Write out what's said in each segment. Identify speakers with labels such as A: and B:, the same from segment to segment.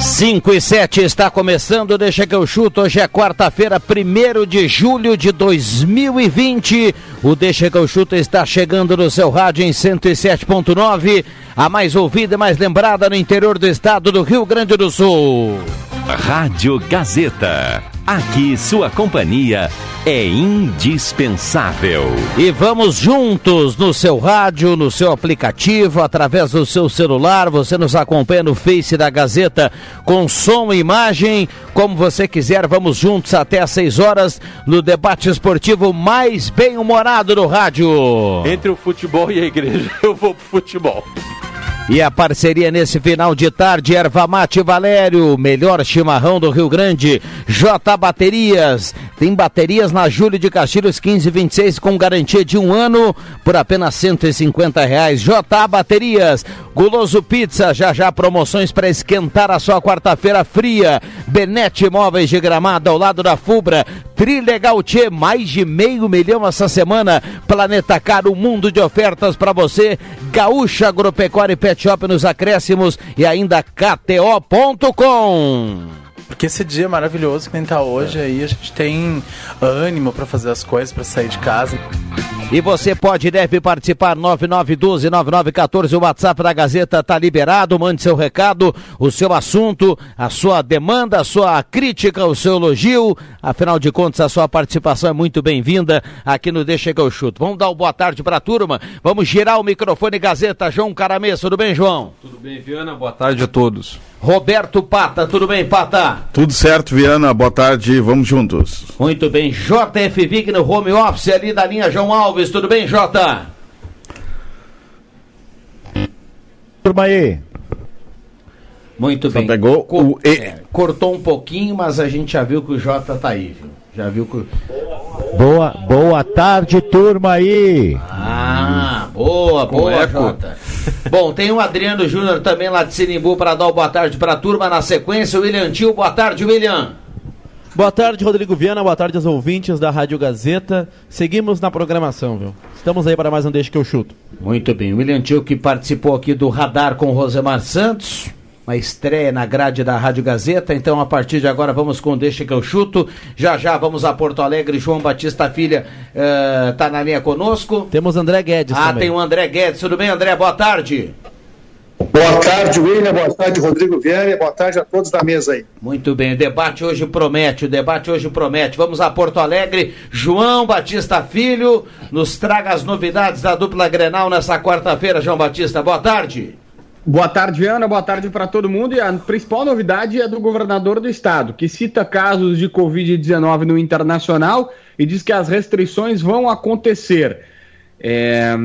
A: Cinco e sete está começando, deixa que eu chuto. Hoje é quarta-feira, primeiro de julho de 2020. O Deixa que eu chuto está chegando no seu rádio em 107.9, a mais ouvida e mais lembrada no interior do estado do Rio Grande do Sul.
B: Rádio Gazeta. Aqui sua companhia é indispensável.
A: E vamos juntos no seu rádio, no seu aplicativo, através do seu celular. Você nos acompanha no Face da Gazeta com som e imagem, como você quiser. Vamos juntos até às 6 horas no debate esportivo mais bem-humorado do rádio.
C: Entre o futebol e a igreja, eu vou pro futebol.
A: E a parceria nesse final de tarde, Erva Mate Valério, melhor chimarrão do Rio Grande, J Baterias, tem baterias na Júlio de Castilhos 1526 com garantia de um ano por apenas 150 reais. J Baterias, Guloso Pizza, já já promoções para esquentar a sua quarta-feira fria. Benete Móveis de Gramado ao lado da Fubra, Trilegal Tchê, mais de meio milhão essa semana. Planeta Caro, um mundo de ofertas para você. Gaúcha Agropecuária e Pet Shop nos acréscimos e ainda KTO.com.
D: Porque esse dia é maravilhoso que nem tá hoje aí, a gente tem ânimo para fazer as coisas, para sair de casa.
A: E você pode e deve participar 9912-9914, o WhatsApp da Gazeta tá liberado, mande seu recado, o seu assunto, a sua demanda, a sua crítica, o seu elogio, afinal de contas a sua participação é muito bem-vinda aqui no Deixa que eu chuto. Vamos dar uma boa tarde para a turma, vamos girar o microfone Gazeta, João Caramês, tudo bem João?
E: Tudo bem Viana, boa tarde a todos.
A: Roberto Pata, tudo bem Pata?
F: Tudo certo, Viana, boa tarde, vamos juntos.
A: Muito bem, JF Vig no home office ali da linha João Alves, tudo bem, Jota?
G: Turma aí.
A: Muito
F: Só
A: bem.
F: pegou
A: Co-
F: o E.
A: é, cortou um pouquinho, mas a gente já viu que o Jota tá aí, viu? Já viu que.
G: Boa, boa tarde, turma aí.
A: Ah, boa, boa. Jota. Bom, tem o Adriano Júnior também lá de Sinimbu para dar boa tarde para a turma. Na sequência, o William Tio. Boa tarde, William.
H: Boa tarde, Rodrigo Viana. Boa tarde aos ouvintes da Rádio Gazeta. Seguimos na programação, viu? Estamos aí para mais um Deixa que eu chuto.
A: Muito bem, o William Tio que participou aqui do Radar com o Rosemar Santos, uma estreia na grade da Rádio Gazeta, então a partir de agora vamos com Deixa que eu chuto, já já vamos a Porto Alegre, João Batista Filha está na linha conosco.
H: Temos André Guedes
A: Ah,
H: também.
A: tem o André Guedes, tudo bem André? Boa tarde.
I: Boa tarde, William. Boa tarde, Rodrigo Viana. Boa tarde a todos da mesa aí.
A: Muito bem, o debate hoje promete, o debate hoje promete. Vamos a Porto Alegre, João Batista Filho, nos traga as novidades da dupla Grenal nessa quarta-feira, João Batista, boa tarde.
J: Boa tarde, Ana. Boa tarde para todo mundo. E a principal novidade é do governador do estado, que cita casos de Covid-19 no internacional e diz que as restrições vão acontecer. É,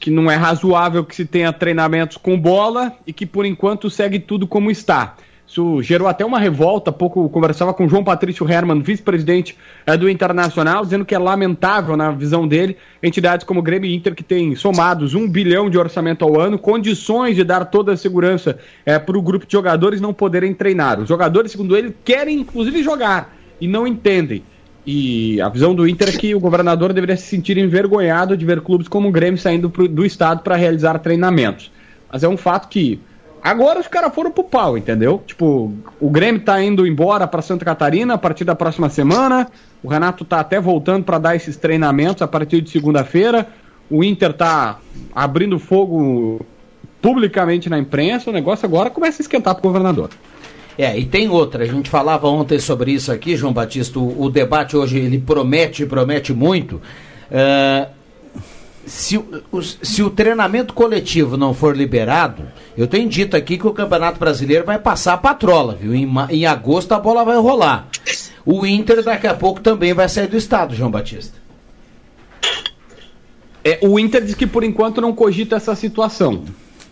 J: que não é razoável que se tenha treinamentos com bola e que por enquanto segue tudo como está. Isso gerou até uma revolta. Há pouco conversava com João Patrício Herman, vice-presidente é, do Internacional, dizendo que é lamentável, na visão dele, entidades como o Grêmio e Inter, que têm somados um bilhão de orçamento ao ano, condições de dar toda a segurança é, para o grupo de jogadores não poderem treinar. Os jogadores, segundo ele, querem inclusive jogar e não entendem. E a visão do Inter é que o governador deveria se sentir envergonhado de ver clubes como o Grêmio saindo pro- do estado para realizar treinamentos. Mas é um fato que agora os caras foram pro pau, entendeu? Tipo, o Grêmio tá indo embora para Santa Catarina a partir da próxima semana. O Renato tá até voltando para dar esses treinamentos a partir de segunda-feira. O Inter tá abrindo fogo publicamente na imprensa. O negócio agora começa a esquentar pro governador.
A: É, e tem outra, a gente falava ontem sobre isso aqui, João Batista, o, o debate hoje ele promete, promete muito. É, se, o- se o treinamento coletivo não for liberado, eu tenho dito aqui que o Campeonato Brasileiro vai passar a patrola, viu? Em, em agosto a bola vai rolar. O Inter daqui a pouco também vai sair do estado, João Batista.
J: É, o Inter diz que por enquanto não cogita essa situação.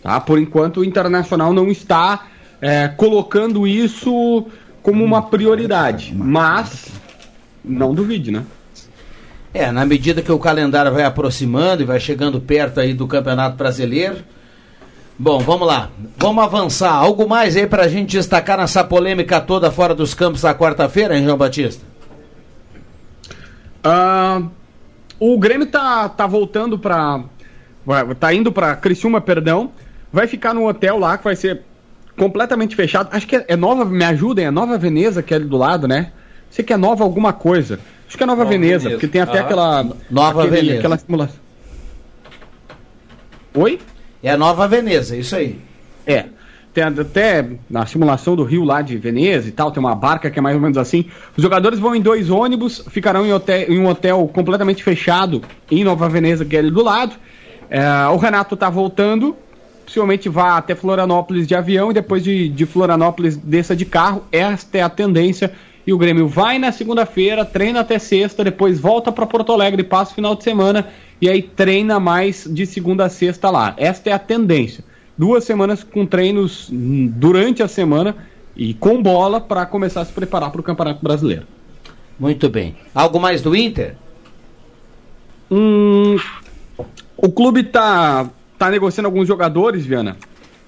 J: Tá? Por enquanto o Internacional não está é, colocando isso como uma prioridade. Mas não duvide, né?
A: É, na medida que o calendário vai aproximando e vai chegando perto aí do Campeonato Brasileiro. Bom, vamos lá. Vamos avançar. Algo mais aí pra gente destacar nessa polêmica toda fora dos campos da quarta-feira, hein, João Batista?
J: Ah, o Grêmio tá, tá voltando pra. Tá indo pra Criciúma, perdão. Vai ficar no hotel lá que vai ser completamente fechado. Acho que é, é Nova. Me ajudem, é Nova Veneza que é ali do lado, né? Sei que é Nova alguma coisa. Acho que é Nova,
A: Nova
J: Veneza,
A: Veneza.
J: porque tem até
A: Aham.
J: aquela.
A: Nova
J: aquele-
A: Veneza.
J: Aquela simulação. Oi?
A: É a Nova Veneza, isso aí.
J: É. Tem até na simulação do Rio lá de Veneza e tal, tem uma barca que é mais ou menos assim. Os jogadores vão em dois ônibus, ficarão em, hotel- em um hotel completamente fechado em Nova Veneza, que é ali do lado. É, o Renato tá voltando, possivelmente vá até Florianópolis de avião e depois de, de Florianópolis desça de carro. Esta é a tendência. E o Grêmio vai na segunda-feira, treina até sexta, depois volta para Porto Alegre, passa o final de semana e aí treina mais de segunda a sexta lá. Esta é a tendência. Duas semanas com treinos hum, durante a semana e com bola para começar a se preparar para o Campeonato Brasileiro.
A: Muito bem. Algo mais do Inter?
J: Hum, o clube tá, tá negociando alguns jogadores, Viana.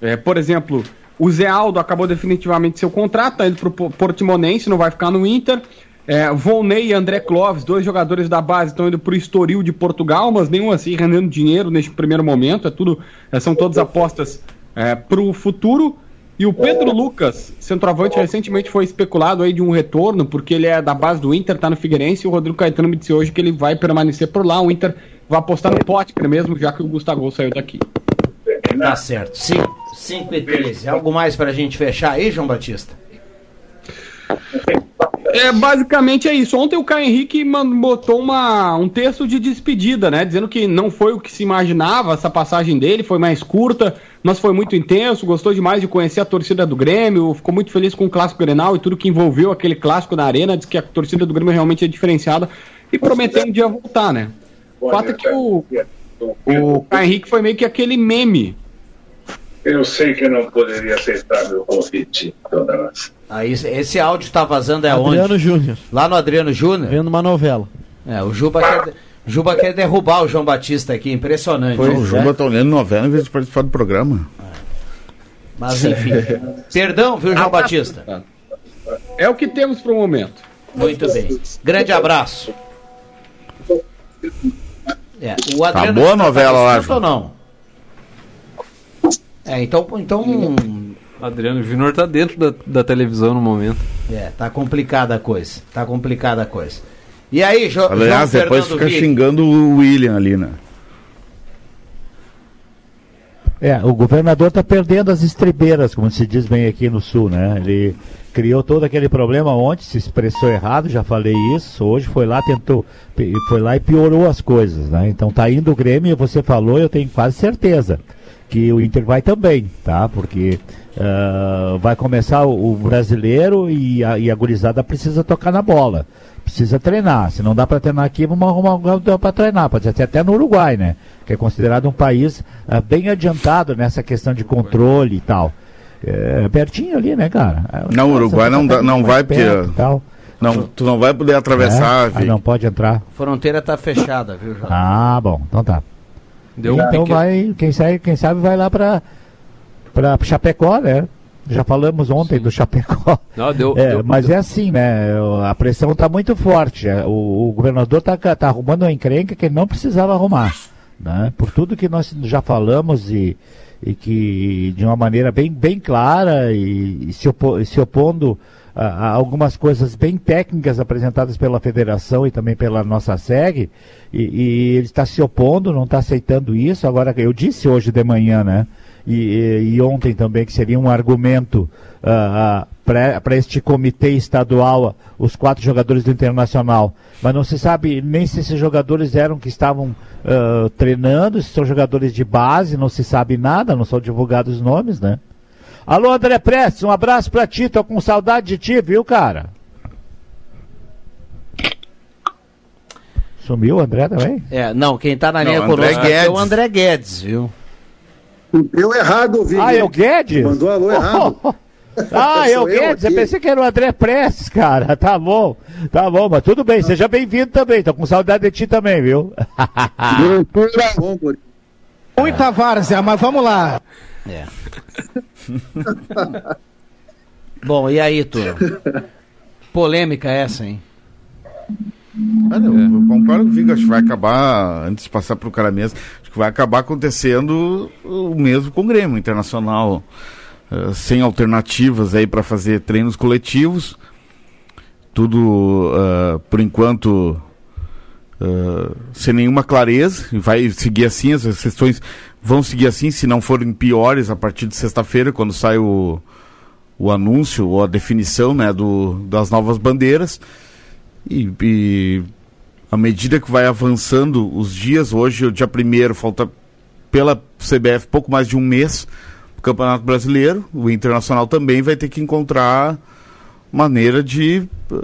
J: É, por exemplo, o Zé Aldo acabou definitivamente seu contrato, tá indo pro Po- Portimonense, não vai ficar no Inter. É, Volney e André Clóvis, dois jogadores da base, estão indo pro Estoril de Portugal, mas nenhum assim rendendo dinheiro neste primeiro momento. É tudo, é, são todas apostas é, pro futuro. E o Pedro Lucas, centroavante, recentemente foi especulado aí de um retorno, porque ele é da base do Inter, tá no Figueirense, e o Rodrigo Caetano me disse hoje que ele vai permanecer por lá. O Inter vai apostar no Potker mesmo, já que o Gustavo saiu daqui.
A: Tá certo. 5 e 13. Algo mais pra gente fechar aí, João Batista?
J: É, basicamente é isso. Ontem o Caio Henrique botou uma, um texto de despedida, né? Dizendo que não foi o que se imaginava essa passagem dele, foi mais curta, mas foi muito intenso, gostou demais de conhecer a torcida do Grêmio, ficou muito feliz com o Clássico Grenal e tudo que envolveu aquele clássico na arena, diz que a torcida do Grêmio realmente é diferenciada e prometeu um dia voltar, né? O fato é que o, o Caio Henrique foi meio que aquele meme.
K: Eu sei que não poderia aceitar meu convite, dona.
A: Aí, esse áudio tá vazando é
H: Adriano
A: onde?
H: Júnior.
A: Lá no Adriano Júnior?
H: Vendo uma novela.
A: É, o Juba quer, Juba quer derrubar o João Batista aqui, impressionante.
F: Pô, o
A: né?
F: Juba tá olhando novela em vez de participar do programa.
A: Mas enfim. Perdão, viu, João Batista?
J: É o que temos pro momento.
A: Muito bem. Grande abraço. É, o
F: Tá
A: Adriano
F: boa a novela lá,
A: ou não? É, então, então
E: Adriano Júnior tá dentro da, da televisão no momento.
A: é, tá complicada a coisa. Tá complicada a coisa. E aí, jo
F: Aliás,
A: João
F: depois
A: Fernando
F: fica xingando o William ali, né?
G: É, o governador está perdendo as estribeiras, como se diz bem aqui no sul, né? Ele criou todo aquele problema ontem, se expressou errado, já falei isso. Hoje foi lá, tentou, foi lá e piorou as coisas, né? Então tá indo o Grêmio, você falou, eu tenho quase certeza que o Inter vai também, tá? Porque ah, vai começar o, o brasileiro e a, e a gurizada precisa tocar na bola. Precisa treinar. Se não dá para treinar aqui, vamos arrumar um lugar para treinar. Pode ser até no Uruguai, né? Que é considerado um país ah, bem adiantado nessa questão de controle e tal. É, pertinho ali, né, cara?
F: Não, o Uruguai não, dá, não vai porque.
G: perto tal.
F: Não, tu não vai poder atravessar,
G: É? Ah, não pode entrar.
A: Fronteira tá fechada, viu, João?
G: Ah, bom, então tá.
E: Deu um
G: então
E: pique-
G: vai, quem sabe, quem sabe vai lá para para Chapecó, né? Já falamos ontem do Chapecó.
E: Não, deu,
G: É,
E: deu-
G: mas é assim, né? A pressão está muito forte. É, O, o governador está tá arrumando uma encrenca que ele não precisava arrumar. Né? Por tudo que nós já falamos e, e que de uma maneira bem, bem clara e, e se, opo- se opondo a, a algumas coisas bem técnicas apresentadas pela federação e também pela nossa SEG, e, e ele está se opondo, não está aceitando isso. Agora, eu disse hoje de manhã, né? E, e- ontem também que seria um argumento ah, para este comitê estadual, os quatro jogadores do Internacional. Mas não se sabe nem se esses jogadores eram que estavam ah, treinando, se são jogadores de base, não se sabe nada, não são divulgados os nomes, né? Alô, André Prestes, um abraço pra ti, tô com saudade de ti, viu, cara? Sumiu o André também?
A: É, não, quem tá na
G: Não,
A: linha
G: André
A: conosco é o. André Guedes, viu?
I: Deu errado, Vini.
G: Ah, é o Guedes?
I: Mandou alô errado.
G: Ah, é o
I: eu
G: Guedes, eu
I: aqui.
G: pensei que era o André Prestes, cara. Tá bom, tá bom, mas tudo bem, seja bem-vindo também. Tô com saudade de ti também, viu?
L: Muita várzea, mas vamos lá.
A: É. Bom, e aí, tu? Polêmica essa, hein?
F: Ah, não, eu concordo comigo, acho que vai acabar, antes de passar para o cara mesmo, que vai acabar acontecendo o mesmo com o Grêmio Internacional, eh, sem alternativas aí para fazer treinos coletivos, tudo eh, por enquanto eh, sem nenhuma clareza, vai seguir assim, as questões vão seguir assim, se não forem piores a partir de sexta-feira, quando sai o, o anúncio ou a definição né, do, das novas bandeiras. E, e à medida que vai avançando os dias, hoje, o dia primeiro, falta pela CBF pouco mais de um mês o Campeonato Brasileiro. O Internacional também vai ter que encontrar maneira de eh,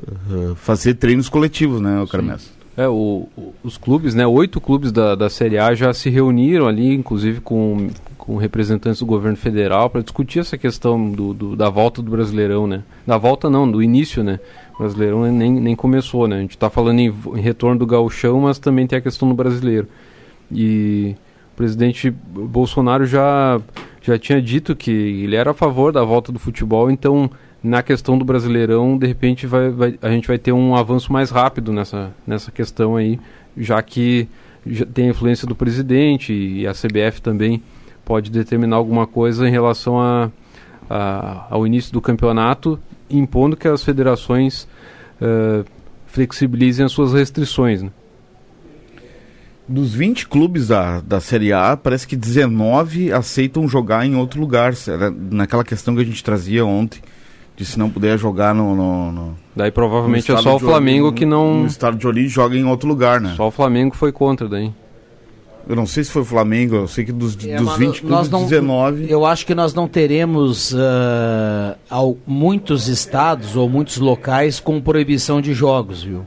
F: fazer treinos coletivos, né, Carmes?
E: É, o- os clubes, né, oito clubes da, da Série A já se reuniram ali, inclusive com, com representantes do governo federal, para discutir essa questão do, do- da volta do Brasileirão, né? Da volta não, do início, né? Brasileirão nem, nem começou, né? A gente está falando em, em retorno do gauchão, mas também tem a questão do brasileiro. E o presidente Bolsonaro já, já tinha dito que ele era a favor da volta do futebol, então na questão do Brasileirão, de repente vai, vai- a gente vai ter um avanço mais rápido nessa, nessa questão aí, já que já tem a influência do presidente e a CBF também pode determinar alguma coisa em relação a, a- ao início do campeonato, impondo que as federações eh, flexibilizem as suas restrições. Né?
F: Dos 20 clubes da, da Série A, parece que 19 aceitam jogar em outro lugar. Era naquela questão que a gente trazia ontem, de se não puder jogar no. no, no
E: Daí provavelmente
F: no
E: é só o Flamengo
F: origem-
E: que não-
F: No estado de origem joga em outro lugar, né?
E: Só o Flamengo foi contra daí.
F: Eu não sei se foi o Flamengo, eu sei que dos,
A: É,
F: dos
A: mas
F: 20
A: nós
F: clubes,
A: não-
F: 19.
A: Eu acho que nós não teremos ah, ao- muitos estados ou muitos locais com proibição de jogos, viu?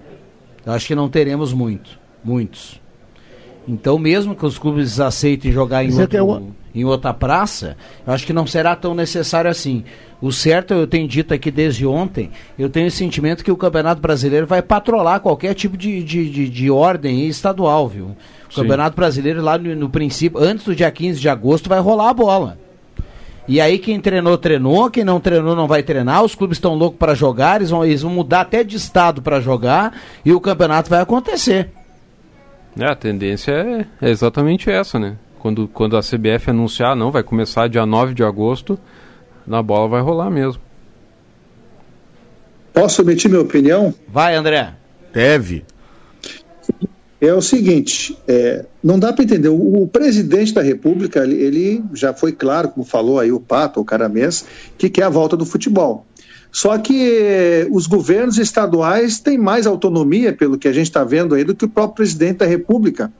A: Eu acho que não teremos muito, muitos. Então, mesmo que os clubes aceitem jogar em,
G: é
A: outro-
G: eu-
A: em outra praça, eu acho que não será tão necessário assim. O certo, eu tenho dito aqui desde ontem, eu tenho o sentimento que o Campeonato Brasileiro vai patrolar qualquer tipo de, de, de, de ordem estadual, viu? O
E: Sim.
A: Campeonato Brasileiro, lá no, no princípio, antes do dia 15 de agosto, vai rolar a bola. E aí quem treinou, treinou, quem não treinou não vai treinar, os clubes estão loucos para jogar, eles vão, eles vão mudar até de estado para jogar e o campeonato vai acontecer.
E: É, a tendência é, é exatamente essa, né? Quando, quando a CBF anunciar, não, vai começar dia 9 de agosto, na bola vai rolar mesmo.
I: Posso emitir minha opinião?
A: Vai, André.
F: Deve.
I: É o seguinte, é, não dá para entender. O, o presidente da República, ele, ele já foi claro, como falou aí o Pato, o Caramês, que quer a volta do futebol. Só que eh, os governos estaduais têm mais autonomia, pelo que a gente está vendo aí, do que o próprio presidente da República.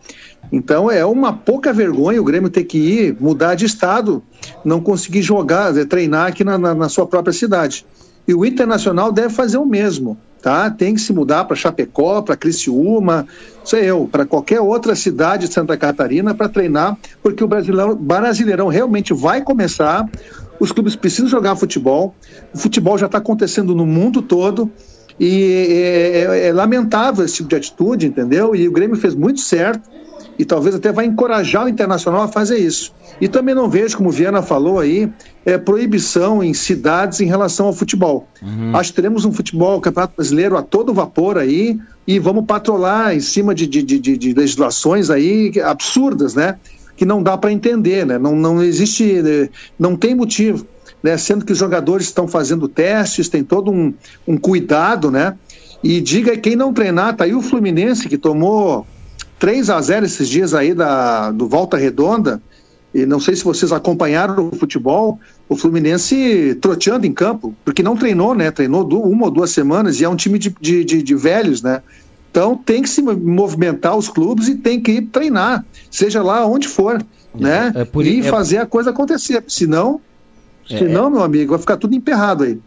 I: Então é uma pouca vergonha o Grêmio ter que ir, mudar de estado, não conseguir jogar, eh, treinar aqui na, na- na sua própria cidade. E o Internacional deve fazer o mesmo, tá? Tem que se mudar para Chapecó, para Criciúma, sei eu, para qualquer outra cidade de Santa Catarina para treinar, porque o Brasileirão, Brasileirão realmente vai começar. Os clubes precisam jogar futebol. O futebol já está acontecendo no mundo todo. E é, é- é lamentável esse tipo de atitude, entendeu? E o Grêmio fez muito certo e talvez até vai encorajar o Internacional a fazer isso. E também não vejo, como o Viana falou aí, é, proibição em cidades em relação ao futebol. Acho que teremos um futebol, campeonato brasileiro a todo vapor aí e vamos patrolar em cima de, de, de, de- legislações aí absurdas, né? Que não dá para entender, né? Não, não existe, eh, não tem motivo. Né, sendo que os jogadores estão fazendo testes, tem todo um, um cuidado, né? E diga quem não treinar, tá aí o Fluminense que tomou 3 a 0 esses dias aí da, do Volta Redonda. E não sei se vocês acompanharam o futebol, o Fluminense troteando em campo, porque não treinou, né? Treinou uma ou duas semanas e é um time de, de, de- de velhos, né? Então tem que se movimentar os clubes e tem que ir treinar, seja lá onde for, né?
A: é por
I: e
A: é-
I: fazer a coisa acontecer. Senão,
A: É,
I: senão, meu amigo, vai ficar tudo emperrado aí.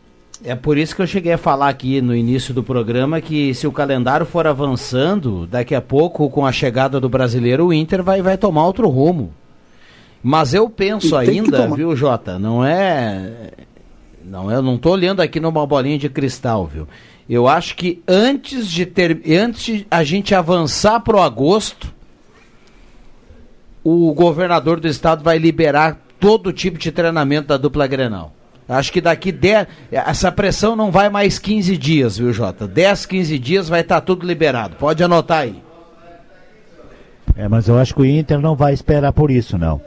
A: É por isso que eu cheguei a falar aqui no início do programa que se o calendário for avançando, daqui a pouco, com a chegada do brasileiro, o Inter vai, vai tomar outro rumo. Mas eu penso ainda, viu, Jota, não é. Não, eu não estou olhando aqui numa bolinha de cristal, viu? Eu acho que antes de ter. Antes de a gente avançar para o agosto, o governador do estado vai liberar todo tipo de treinamento da dupla Grenal. Acho que daqui 10. Essa pressão não vai mais 15 dias, viu, Jota? 10, 15 dias vai estar tá tudo liberado. Pode anotar aí.
G: É, mas eu acho que o Inter não vai esperar por isso, não.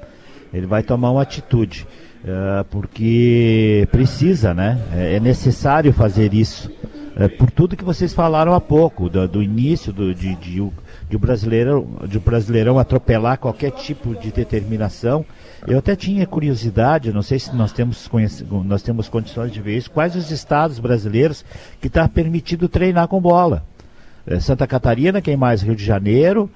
G: Ele vai tomar uma atitude. Uh, porque precisa, né? É, é necessário fazer isso. Uh, por tudo que vocês falaram há pouco, do, do início do, de, de, de, de brasileirão atropelar qualquer tipo de determinação eu até tinha curiosidade, não sei se nós temos, nós temos condições de ver isso, quais os estados brasileiros que está permitido treinar com bola. É, Santa Catarina, quem mais? Rio de Janeiro,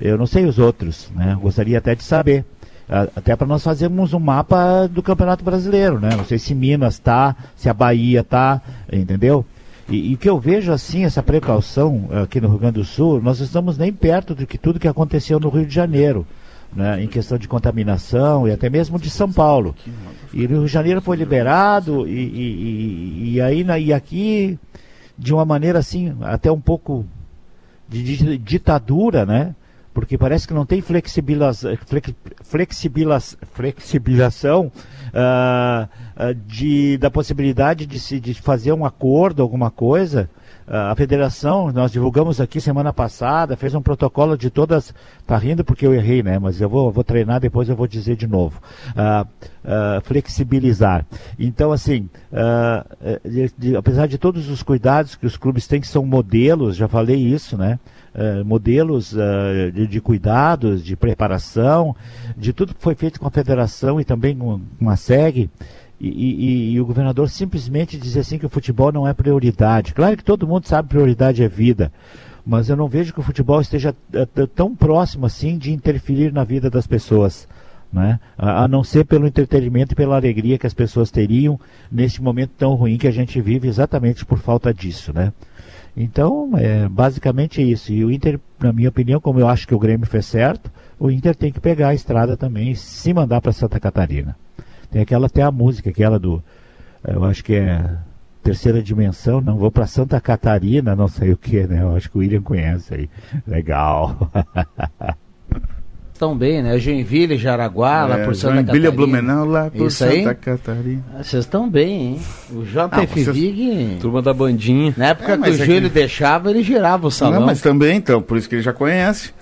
G: eu não sei os outros, né? Gostaria até de saber. Até para nós fazermos um mapa do Campeonato Brasileiro, né? Não sei se Minas está, se a Bahia está, entendeu? E, o que eu vejo assim, essa precaução aqui no Rio Grande do Sul, nós estamos nem perto do que tudo que aconteceu no Rio de Janeiro né, em questão de contaminação e até mesmo de São Paulo. E Rio de Janeiro foi liberado e, e, e, aí e aqui de uma maneira assim até um pouco de ditadura, né? Porque parece que não tem flexibilização, flexibilização uh, uh, de, da possibilidade de se de fazer um acordo, alguma coisa a federação, nós divulgamos aqui semana passada, fez um protocolo de todas. Tá rindo porque eu errei, né? Mas eu vou, vou treinar, depois eu vou dizer de novo. Uh, uh, flexibilizar. Então, assim, uh, de, de, apesar de todos os cuidados que os clubes têm, que são modelos, já falei isso, né? modelos de, de, cuidados, de preparação, de tudo que foi feito com a federação e também com, com a SEG, e, e, e, o governador simplesmente diz assim que o futebol não é prioridade. Claro que todo mundo sabe que prioridade é vida, mas eu não vejo que o futebol esteja eh, tão próximo assim de interferir na vida das pessoas. Né? A, a, não ser pelo entretenimento e pela alegria que as pessoas teriam neste momento tão ruim que a gente vive exatamente por falta disso. Né? Então, é basicamente isso. E o Inter, na minha opinião, como eu acho que o Grêmio fez certo, o Inter tem que pegar a estrada também e se mandar para Santa Catarina. Tem aquela até a música, aquela do. Eu acho que é terceira dimensão, não vou para Santa Catarina, não sei o que, né? Eu acho que o William conhece aí. Legal.
A: Estão bem, né? Joinville, Jaraguá, é, lá por Santa Joinville, Catarina.
F: Blumenau, lá por
A: Isso
F: Santa
A: aí?
F: Catarina.
A: Ah, vocês estão bem, hein? O JF ah.
E: Turma da bandinha.
A: Na época é, que o é Júlio que... deixava, ele girava o salão.
F: Não, mas também, então, por isso que ele já conhece.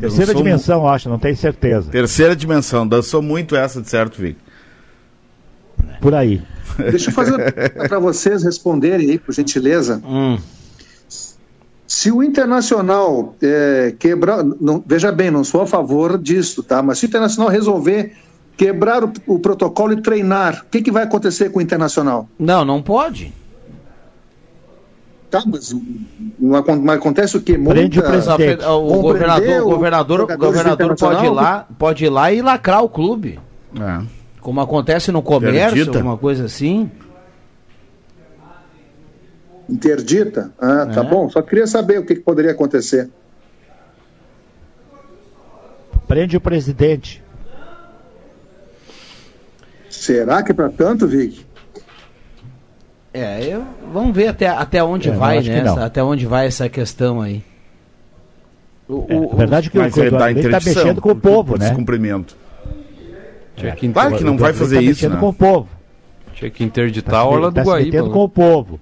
G: Terceira dimensão, mu... acho, não tenho certeza.
F: Terceira dimensão, dançou muito essa de certo, Vic.
G: Por aí.
I: Deixa eu fazer para vocês responderem aí, por gentileza.
A: Hum.
I: Se o Internacional é, quebrar. Não, veja bem, não sou a favor disso, tá? Mas se o Internacional resolver quebrar o, o protocolo e treinar, o que, que vai acontecer com o Internacional?
A: Não, não pode.
I: Tá, mas, mas acontece o quê?
A: Prende o presidente. O governador, o governador, o governador pode ir lá, pode ir lá e lacrar o clube.
F: É.
A: Como acontece no comércio, Interdita. alguma coisa assim.
I: Interdita? Ah, tá é. bom. Só queria saber o que, que poderia acontecer.
G: Prende o presidente.
I: Será que é para tanto, Vic?
A: É, eu, vamos ver até, até onde é, vai, né? Até onde vai essa questão aí.
G: O, é, o, verdade é que o, o ele está mexendo com o povo, né?
F: Descumprimento.
E: É. Que claro que não vai fazer
G: tá
E: isso,
G: mexendo
E: né?
G: com o povo.
E: Tinha que interditar tá a orla do
G: Guaíba.
E: Ele
G: está se metendo
E: né?
G: com o povo.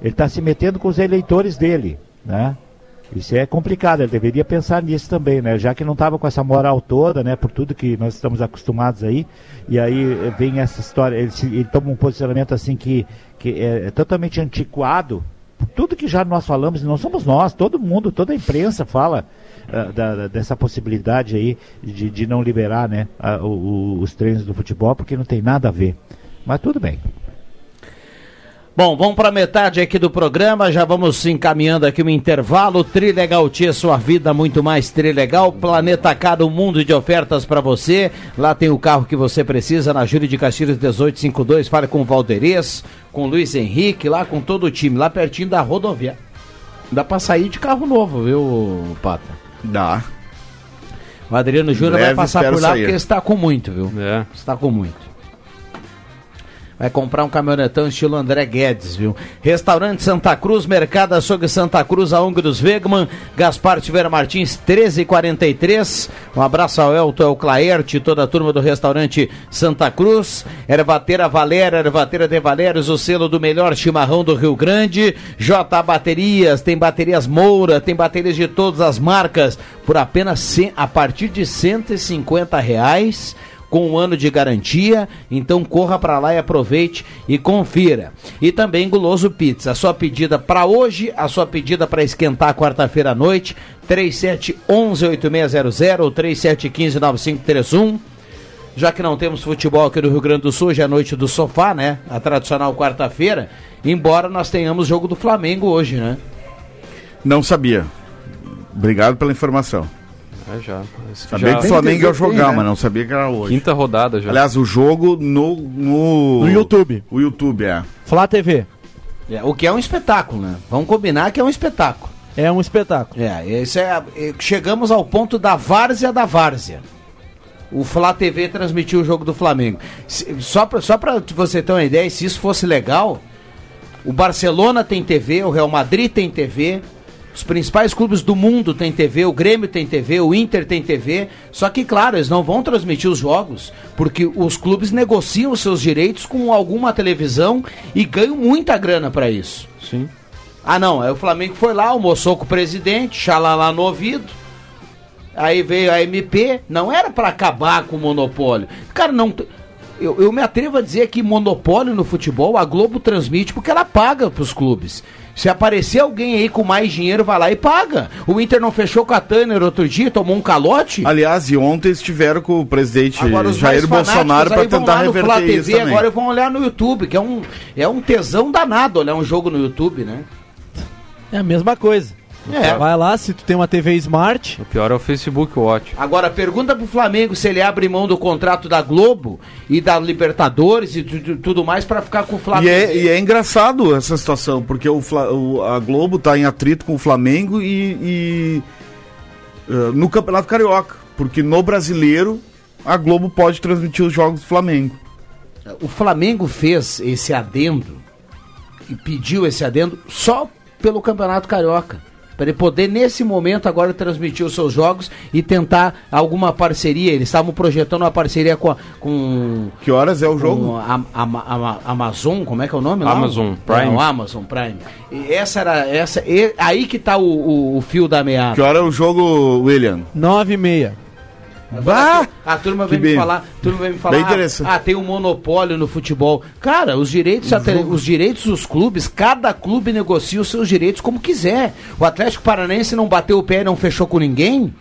G: Ele está se metendo com os eleitores dele, né? Isso é complicado, ele deveria pensar nisso também, né? Já que não estava com essa moral toda, né? Por tudo que nós estamos acostumados aí, e aí vem essa história, ele, ele toma um posicionamento assim que, que é, é totalmente antiquado. Tudo que já nós falamos, não somos nós, todo mundo, toda a imprensa fala uh, da, dessa possibilidade aí de, de não liberar né, o, os treinos do futebol, porque não tem nada a ver. Mas tudo bem.
A: Bom, vamos para metade aqui do programa, já vamos encaminhando aqui um intervalo. Trilegal Tia, sua vida muito mais Trilegal. Planeta Caro, um mundo de ofertas para você. Lá tem o carro que você precisa, na Júlio de Castilhos 1852. Fale com o Valderez, com o Luiz Henrique, lá com todo o time, lá pertinho da rodoviária. Dá para sair de carro novo, viu, Pata?
F: Dá.
A: O Adriano Júnior vai passar por lá
F: sair.
A: porque está com muito, viu?
E: É.
A: Está com muito. Vai comprar um caminhonetão estilo André Guedes, viu? Restaurante Santa Cruz, Mercado Açougue Santa Cruz, a dos Wegman, Gaspar Tiveira Martins, 1343. Um abraço ao Elton, ao Claerte toda a turma do restaurante Santa Cruz. Ervateira Valéria, Ervateira de Valérios, o selo do melhor chimarrão do Rio Grande. J Baterias, tem baterias Moura, tem baterias de todas as marcas por apenas cem- a partir de 150 reais com um ano de garantia, então corra para lá e aproveite e confira. E também Guloso Pizza, a sua pedida para hoje, a sua pedida para esquentar quarta-feira à noite, 3711-8600 ou 3715-9531. Já que não temos futebol aqui no Rio Grande do Sul, hoje é a noite do sofá, né? A tradicional quarta-feira, embora nós tenhamos jogo do Flamengo hoje, né?
F: Não sabia. Obrigado pela informação.
E: É, já.
F: Sabia
E: Já-
F: que o Flamengo ia jogar,
E: né?
F: mas não sabia que era hoje.
E: Quinta rodada já.
F: Aliás, o jogo no. No,
H: No YouTube.
F: O YouTube, é.
H: Flá TV.
A: É, o que é um espetáculo, né? Vamos combinar que é um espetáculo.
H: É um espetáculo.
A: É, isso é, é, chegamos ao ponto da várzea da várzea. O Flá TV transmitiu o jogo do Flamengo. Se- só pra, só pra você ter uma ideia, se isso fosse legal, o Barcelona tem TV, o Real Madrid tem TV, os principais clubes do mundo têm TV, o Grêmio tem TV, o Inter tem TV. Só que, claro, eles não vão transmitir os jogos, porque os clubes negociam os seus direitos com alguma televisão e ganham muita grana pra isso.
E: Sim.
A: Ah, não, aí o Flamengo foi lá, almoçou com o presidente, xalala no ouvido. Aí veio a MP, não era pra acabar com o monopólio. Cara, não. Eu, eu me atrevo a dizer que monopólio no futebol, a Globo transmite porque ela paga pros clubes. Se aparecer alguém aí com mais dinheiro, vai lá e paga. O Inter não fechou com a Tanner outro dia, tomou um calote.
F: Aliás, e ontem estiveram com o presidente
A: Agora, os
F: Jair Bolsonaro para tentar reverter
A: Flá
F: isso
A: TV,
F: também.
A: agora vão olhar no YouTube, que é um, é um tesão danado olhar um jogo no YouTube, né?
H: É a mesma coisa.
A: É.
H: Vai lá, se tu tem uma TV Smart.
E: O pior é o Facebook Watch.
A: Agora, pergunta pro Flamengo se ele abre mão do contrato da Globo e da Libertadores e tu- tu- tudo mais pra ficar com o
F: E
A: Flamengo.
F: é, e é engraçado essa situação, porque o, o- a Globo está em atrito com o Flamengo e, e, eh, no Campeonato Carioca. Porque no brasileiro a Globo pode transmitir os jogos do Flamengo.
A: O Flamengo fez esse adendo e pediu esse adendo só pelo Campeonato Carioca. Para ele poder, nesse momento, agora transmitir os seus jogos e tentar alguma parceria. Eles estavam projetando uma parceria com. A, com
F: que horas é o jogo?
A: A, a- a- a- Amazon, como é que é o nome lá?
E: Amazon
A: É,
E: Prime.
A: o Amazon Prime. E essa era. Essa, e- aí que tá o, o- o fio da meada.
F: Que hora é o jogo, William?
H: 9 e meia.
F: Bah!
A: A turma vem me falar, a turma vem me falar, ah, ah, tem um monopólio no futebol. Cara, os direitos, a tele- os direitos dos clubes, cada clube negocia os seus direitos como quiser. O Atlético Paranaense não bateu o pé e não fechou com ninguém.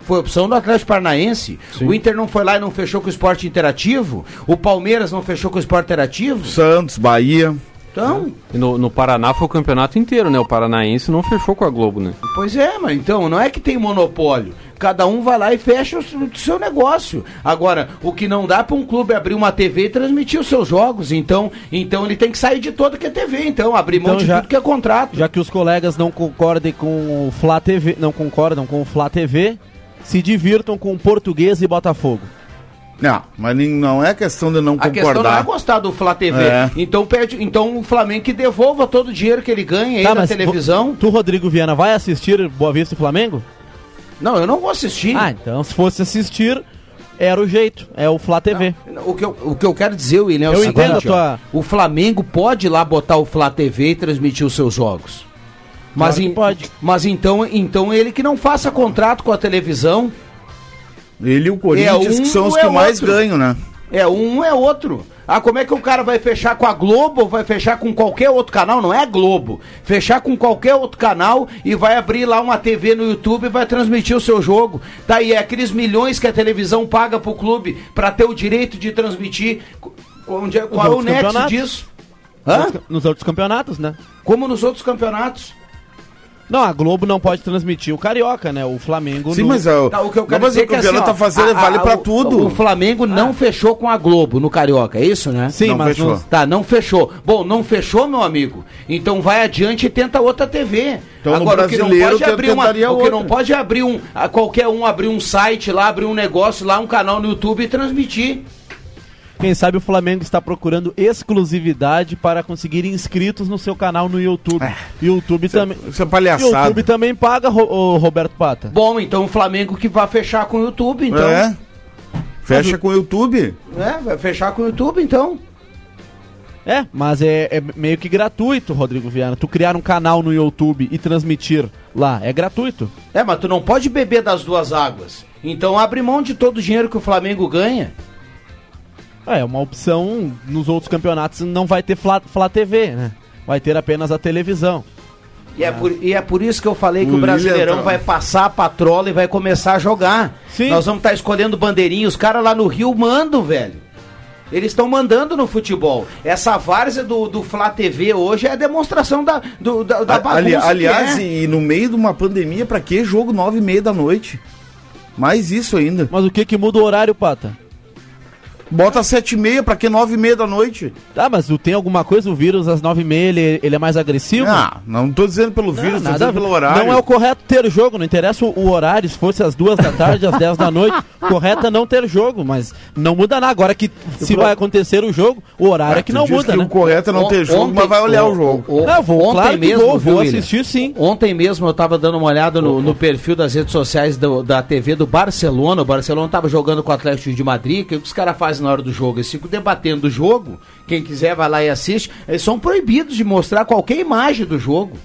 A: Foi opção do Atlético Paranaense. O Inter não foi lá e não fechou com o esporte interativo. O Palmeiras não fechou com o esporte interativo.
F: Santos, Bahia.
A: Então,
E: E no, no Paraná foi o campeonato inteiro, né? O Paranaense não fechou com a Globo, né?
A: Pois é, mas então, não é que tem monopólio. Cada um vai lá e fecha o seu negócio. Agora, o que não dá para um clube abrir uma TV e transmitir os seus jogos. Então, então ele tem que sair de toda que é TV, então, abrir mão
H: Então
A: de
H: já-
A: tudo que é contrato.
H: Já que os colegas não concordem com o Flá TV, não concordam com o Flá TV, se divirtam com o Português e Botafogo.
F: Não, mas nem- não é questão de não
A: A questão não é
F: concordar.
A: gostar do Flá TV.
F: É.
A: Então, pede, então o Flamengo que devolva todo o dinheiro que ele ganha aí
H: Tá,
A: na televisão.
H: Tu, Rodrigo Viana, vai assistir Boa Vista e Flamengo?
A: Não, eu não vou assistir.
H: Ah, então se fosse assistir, era o jeito. É o Flá TV.
A: O que, eu, o que eu quero dizer, William, é o
H: Eu
A: seguinte,
H: entendo a tua-
A: o Flamengo pode ir lá botar o Flá TV e transmitir os seus jogos. Mas,
H: Claro
A: em-
H: pode.
A: mas então, então ele que não faça contrato com a televisão.
F: Ele e o Corinthians
A: É um
F: que são os
A: ou
F: que
A: é
F: mais
A: outro?
F: ganham, né?
A: É um é outro. Ah, como é que o cara vai fechar com a Globo ou vai fechar com qualquer outro canal? Não é Globo. Fechar com qualquer outro canal e vai abrir lá uma TV no YouTube e vai transmitir o seu jogo. Daí é aqueles milhões que a televisão paga pro clube pra ter o direito de transmitir. Onde é, qual é o nexo disso?
H: Nos, nos outros campeonatos, né?
A: Como nos outros campeonatos?
H: Não, a Globo não pode transmitir o Carioca, né? O Flamengo
F: Sim,
H: no-
F: mas é o-
A: Tá, o que eu
F: Não,
A: quero
F: mas
A: dizer
F: o
A: é que assim,
F: campeonato
A: ó,
F: tá fazendo- vale pra
A: o-
F: tudo.
A: O Flamengo não fechou com a Globo no Carioca, é isso, né?
H: Sim,
F: Não
H: mas
F: fechou.
H: nos-
A: Tá, não fechou. Bom, não fechou, meu amigo. Então vai adiante e tenta outra TV.
F: Então,
A: Agora o que não pode
F: eu
A: abrir uma, o que não pode é abrir um, a qualquer um abrir um site lá, abrir um negócio lá, um canal no YouTube e transmitir.
H: Quem sabe o Flamengo está procurando exclusividade para conseguir inscritos no seu canal no YouTube. YouTube também.
F: Isso é palhaçada.
H: YouTube também paga, Roberto Pata.
A: Bom, então o Flamengo que vai fechar com o YouTube, então.
F: É. Fecha com o YouTube.
A: É, vai fechar com o YouTube, então.
H: É, mas é, é meio que gratuito, Rodrigo Viana. Tu criar um canal no YouTube e transmitir lá, é gratuito.
A: É, mas tu não pode beber das duas águas. Então abre mão de todo o dinheiro que o Flamengo ganha.
H: É, uma opção nos outros campeonatos não vai ter Flá, Flá TV, né? Vai ter apenas a televisão.
A: E é, por, e é por isso que eu falei que
F: O
A: o Brasileirão
F: tá-
A: vai passar a patrola e vai começar a jogar.
H: Sim.
A: Nós vamos estar escolhendo bandeirinha. Os caras lá no Rio mandam, velho. Eles estão mandando no futebol. Essa várzea do, do Flá TV hoje é a demonstração da, do, da, da bagunça
F: Ali-
A: que
F: aliás,
A: é.
F: e no meio de uma pandemia, pra que jogo nove e meia da noite? Mais isso ainda.
H: Mas o que que muda o horário, Pata?
F: Bota sete e meia, pra que nove e meia da noite?
H: Tá, mas tu tem alguma coisa? O vírus às nove e meia, ele, ele é mais agressivo?
F: Ah, não tô dizendo pelo vírus, tô
H: Nada
F: pelo horário.
H: Não é o correto ter jogo, não interessa o, o horário, se fosse às duas da tarde, às dez da noite, correto é não ter jogo, mas não muda nada. Agora que se vai acontecer o jogo, o horário é que
F: tu
H: não muda,
F: que
H: né?
F: o correto é não ter jogo, mas vai olhar o jogo.
H: Não, vou- claro que vou, vou
A: William?
H: assistir sim.
A: Ontem mesmo eu tava dando uma olhada no, no perfil das redes sociais do- da TV do Barcelona. O Barcelona tava jogando com o Atlético de Madrid. O que os caras fazem na hora do jogo? Eles ficam debatendo o jogo. Quem quiser vai lá e assiste. Eles são proibidos de mostrar qualquer imagem do jogo.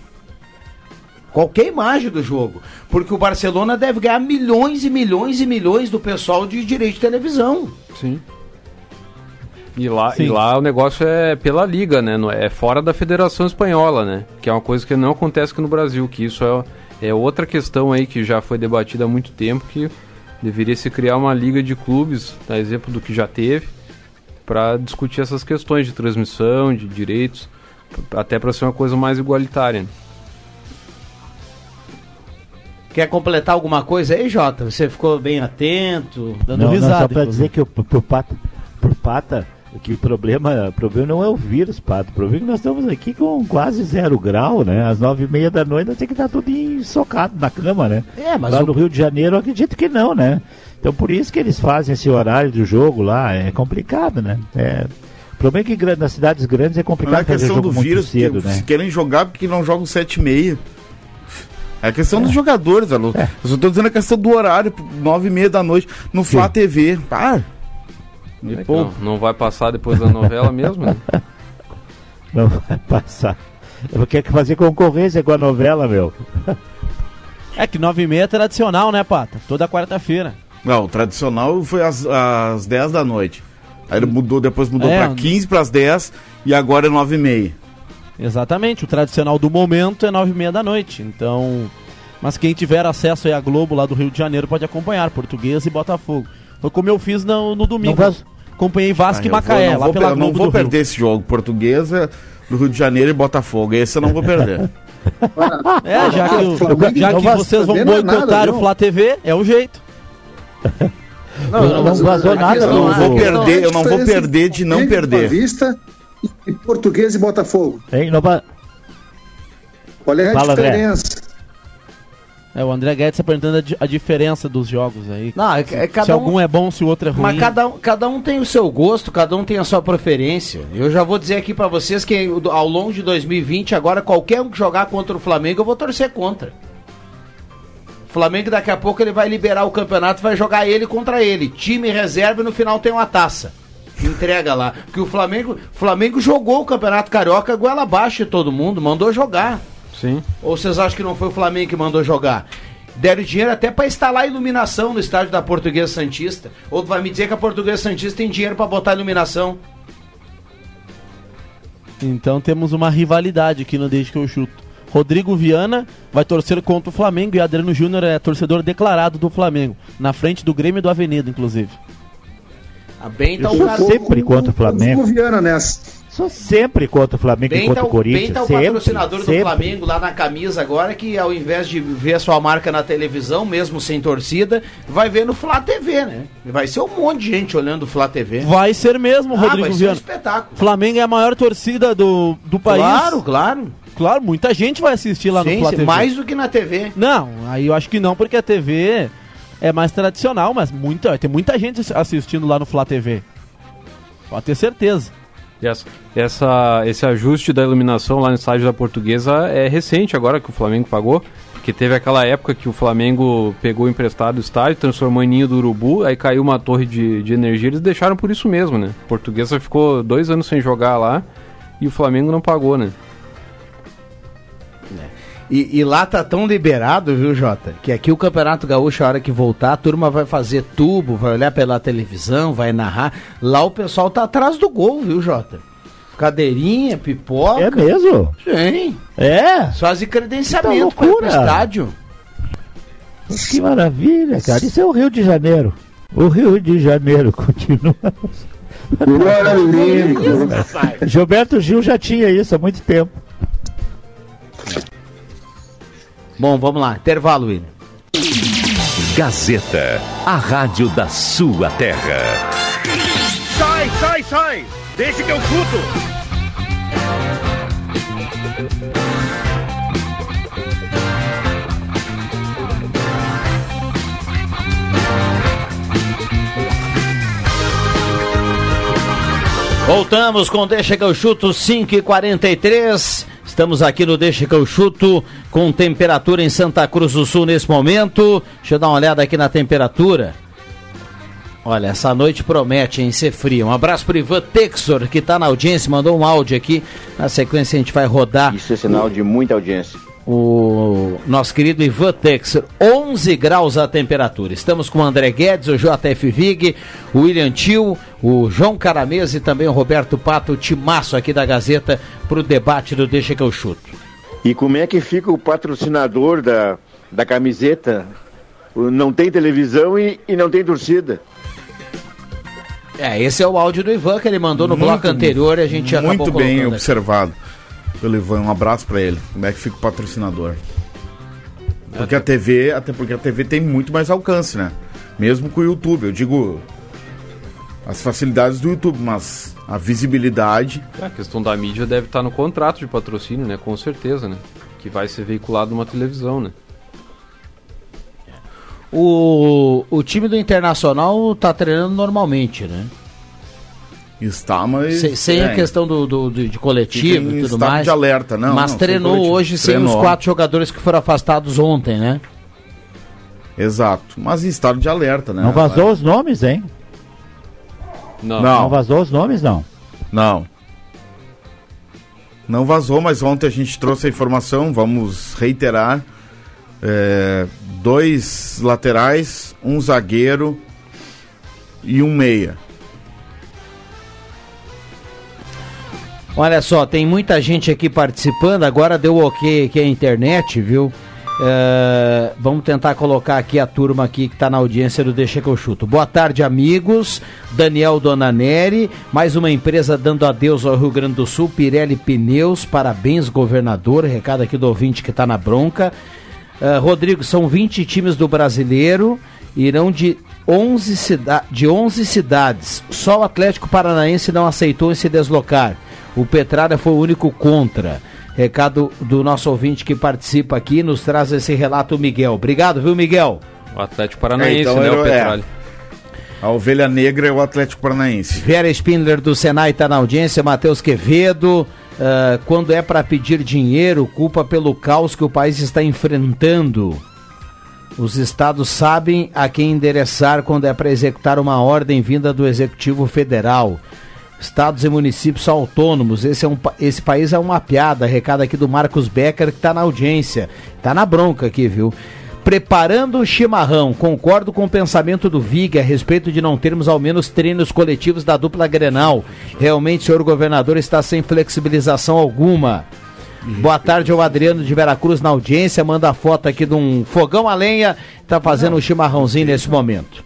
A: Qualquer imagem do jogo. Porque o Barcelona deve ganhar milhões e milhões e milhões do pessoal de direito de televisão.
E: Sim. E lá,
A: Sim.
E: e lá o negócio é pela liga, né? Não É é fora da Federação Espanhola, né? Que é uma coisa que não acontece aqui no Brasil, que isso é, é outra questão aí que já foi debatida há muito tempo, que deveria se criar uma liga de clubes, a exemplo do que já teve, para discutir essas questões de transmissão, de direitos, até para ser uma coisa mais igualitária. né?
A: Quer completar alguma coisa aí, Jota? Você ficou bem atento, dando
G: não, não,
A: risada.
G: só pra
A: inclusive.
G: dizer que o, pro Pata, pro Pata, que o problema, o problema não é o vírus, Pato. O problema é que nós estamos aqui com quase zero grau, né? Às nove e meia da noite nós temos que estar tudo socado na cama, né?
A: É, mas
G: Lá
A: o-
G: no Rio de Janeiro eu acredito que não, né? Então por isso que eles fazem esse horário do jogo lá, é complicado, né? É... O problema é que nas cidades grandes é
F: Não é
G: complicado fazer
F: questão
G: jogo
F: do
G: muito
F: vírus,
G: cedo,
F: que
G: né?
F: se querem jogar porque não jogam sete e meia. É questão dos jogadores, Alô. Eu só tô dizendo a questão do horário, nove e meia da noite, no Flá TV. Ah,
E: É que não, não vai passar depois da novela mesmo, né?
G: Não vai passar. Eu quero fazer concorrência com a novela, meu.
H: É que nove e meia é tradicional, né, Pata? Toda quarta-feira.
F: Não, o tradicional foi às, às 10 da noite. Aí ele mudou, depois mudou
H: É,
F: pra 15 pras 10 e agora é 9 e meia.
H: Exatamente, o tradicional do momento é nove e meia da noite. Então, mas quem tiver acesso aí à Globo lá do Rio de Janeiro pode acompanhar Português e Botafogo. Foi como eu fiz no, no domingo. Acompanhei Vasco
F: Ah,
H: e
F: eu vou-
H: Macaé,
F: não
H: lá
F: vou,
H: pela
F: eu não
H: Globo
F: vou
H: do Rio.
F: perder esse jogo. Portuguesa do Rio de Janeiro e Botafogo. Esse eu não vou perder.
H: É, já que, o- já
I: não
H: que vocês vão boicotar o Flá TV, é o jeito.
G: Não, não, vazou nada do-
I: é-
F: vou perder, eu não vou perder de não perder.
I: Vista e Português e Botafogo.
G: Não va-
I: Qual é a
G: Fala,
I: diferença?
H: É, o André Guedes tá perguntando a, a diferença dos jogos aí.
A: Não, é, é
H: se
A: cada um,
H: algum é bom, se o outro é ruim.
A: Mas cada, um- cada um tem o seu gosto, cada um tem a sua preferência. Eu já vou dizer aqui pra vocês que ao longo de 2020, agora qualquer um que jogar contra o Flamengo, eu vou torcer contra. O Flamengo daqui a pouco ele vai liberar o campeonato, vai jogar ele contra ele. Time reserva e no final tem uma taça. Entrega lá. Porque o Flamengo, Flamengo jogou o Campeonato Carioca goela abaixo de todo mundo, mandou jogar.
E: Sim.
A: Ou vocês acham que não foi o Flamengo que mandou jogar? Deram dinheiro até pra instalar iluminação no estádio da Portuguesa Santista. Ou tu vai me dizer que a Portuguesa Santista tem dinheiro pra botar iluminação?
H: Então temos uma rivalidade aqui no Desde que eu chuto. Rodrigo Viana vai torcer contra o Flamengo e Adriano Júnior é torcedor declarado do Flamengo. Na frente do Grêmio e do Avenida, inclusive.
A: A bem tá
G: Eu
A: o
G: sou
A: cara.
G: sempre contra o Flamengo.
I: O Viana, né?
G: Sou sempre contra o Flamengo e
A: Bem
G: contra
A: tá,
G: o Corinthians.
A: bem tá o
G: sempre,
A: patrocinador do
G: sempre.
A: Flamengo lá na camisa agora, que ao invés de ver a sua marca na televisão, mesmo sem torcida, vai ver no Flá TV, né? Vai ser um monte de gente olhando o Flá TV.
H: Vai ser mesmo,
A: Ah,
H: Rodrigo
A: vai ser um espetáculo.
H: Flamengo é a maior torcida do, do país.
A: Claro, claro.
H: Claro, muita gente vai assistir lá
A: Sim,
H: no Flá TV.
A: mais do que na TV.
H: Não, aí eu acho que não, porque a TV é mais tradicional, mas muita, tem muita gente assistindo lá no Flá TV. Pode ter certeza.
E: Essa, essa- esse ajuste da iluminação lá no estádio da Portuguesa é recente agora que o Flamengo pagou. Porque teve aquela época que o Flamengo pegou emprestado o estádio, transformou em Ninho do Urubu, aí caiu uma torre de, de energia, eles deixaram por isso mesmo, né? A Portuguesa ficou dois anos sem jogar lá e o Flamengo não pagou, né?
A: E, e lá tá tão liberado, viu, Jota? Que aqui o Campeonato Gaúcho, a hora que voltar, a turma vai fazer tubo, vai olhar pela televisão, vai narrar. Lá o pessoal tá atrás do gol, viu, Jota? Cadeirinha, pipoca.
G: É mesmo?
A: Sim.
G: É?
A: Só de credenciamento
G: Que
A: para
G: loucura.
A: estádio.
G: Que maravilha, cara. Isso é o Rio de Janeiro. O Rio de Janeiro continua. Gilberto Gil já tinha isso há muito tempo.
A: Bom, vamos lá. Intervalo, William.
B: Gazeta, a rádio da sua terra.
M: Sai, sai, sai! Deixa que eu chuto!
A: Voltamos com Deixa que eu chuto 5 e 43 Estamos aqui no Deixa que eu chuto com temperatura em Santa Cruz do Sul nesse momento. Deixa eu dar uma olhada aqui na temperatura. Olha, essa noite promete em ser fria. Um abraço pro Ivan Texor, que tá na audiência, mandou um áudio aqui. Na sequência a gente vai rodar.
N: Isso é sinal de muita audiência.
A: O nosso querido Ivan Texer, 11 graus a temperatura. Estamos com o André Guedes, o JF Vig, o William Tio, o João Caramês e também o Roberto Pato, o timaço aqui da Gazeta, para o debate do Deixa que eu chuto.
N: E como é que fica o patrocinador da, da camiseta? Não tem televisão e, e não tem torcida.
A: É, esse é o áudio do Ivan que ele mandou no
F: Muito-
A: bloco anterior e a gente acabou
F: Muito bem
A: aqui.
F: observado pelo Ivan. Um abraço pra ele. Como é que fica o patrocinador? Porque a TV, até porque a TV tem muito mais alcance, né? Mesmo com o YouTube. Eu digo as facilidades do YouTube, mas a visibilidade.
E: É, a questão da mídia deve estar no contrato de patrocínio, né? Com certeza, né? Que vai ser veiculado numa televisão, né?
A: O, o time do Internacional tá treinando normalmente, né?
F: Está, mas.
A: Sem, sem
F: é,
A: a questão do, do- do- de coletivo e tudo
F: estado
A: mais.
F: de alerta, não,
A: Mas
F: não, sem
A: treinou
F: coletivo.
A: hoje sem
F: Treinou.
A: os quatro jogadores que foram afastados ontem, né?
F: Exato. Mas em estado de alerta, né?
G: Não vazou os nomes, hein?
E: Não.
G: Não vazou os nomes, não.
F: Não. Não vazou, mas ontem a gente trouxe a informação, vamos reiterar. É, dois laterais, um zagueiro e um meia.
A: Olha só, tem muita gente aqui participando. Agora deu ok aqui a internet, viu? É, vamos tentar colocar aqui a turma aqui que está na audiência do Deixa que eu chuto. Boa tarde, amigos. Daniel Donaneri, mais uma empresa dando adeus ao Rio Grande do Sul, Pirelli Pneus. Parabéns, governador. Recado aqui do ouvinte que está na bronca. É, Rodrigo, são 20 times do brasileiro, irão de 11, cida de 11 cidades. Só o Atlético Paranaense não aceitou em se deslocar. O Petralha foi o único contra. Recado do nosso ouvinte que participa aqui, nos traz esse relato Miguel. Obrigado, viu, Miguel?
E: O Atlético Paranaense,
F: É, então
E: né? O
F: é.
E: Petralha.
F: A ovelha negra é o Atlético Paranaense.
A: Vera Spindler do Senai está na audiência, Matheus Quevedo. ah, quando é para pedir dinheiro, culpa pelo caos que o país está enfrentando. Os estados sabem a quem endereçar quando é para executar uma ordem vinda do Executivo Federal. Estados e municípios são autônomos. Esse, é um, esse país é uma piada. Recado aqui do Marcos Becker, que está na audiência. Está na bronca aqui, viu? Preparando o chimarrão. Concordo com o pensamento do Vig a respeito de não termos ao menos treinos coletivos da dupla Grenal. Realmente, senhor governador, está sem flexibilização alguma. Boa tarde ao Adriano de Veracruz na audiência. Manda a foto aqui de um fogão a lenha. Está fazendo um chimarrãozinho nesse momento.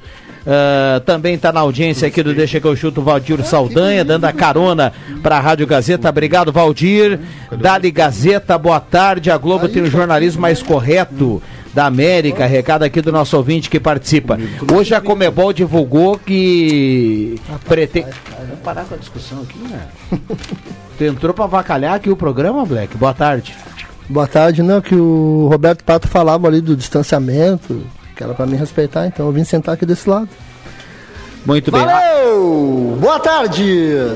A: Uh, também está na audiência aqui do Deixa que eu chuto, Valdir Saldanha, dando a carona para a Rádio Gazeta. Obrigado, Valdir. Dali Gazeta, boa tarde. A Globo tem o jornalismo mais correto da América. Recado aqui do nosso ouvinte que participa. Hoje a Comebol divulgou que pretende. Vamos parar com a discussão aqui, né? tu entrou para avacalhar aqui o programa, Black? Boa tarde.
O: Boa tarde, não, que o Roberto Pato falava ali do distanciamento, que era para me respeitar, então eu vim sentar aqui desse lado.
A: Muito bem.
O: Valeu! Boa tarde!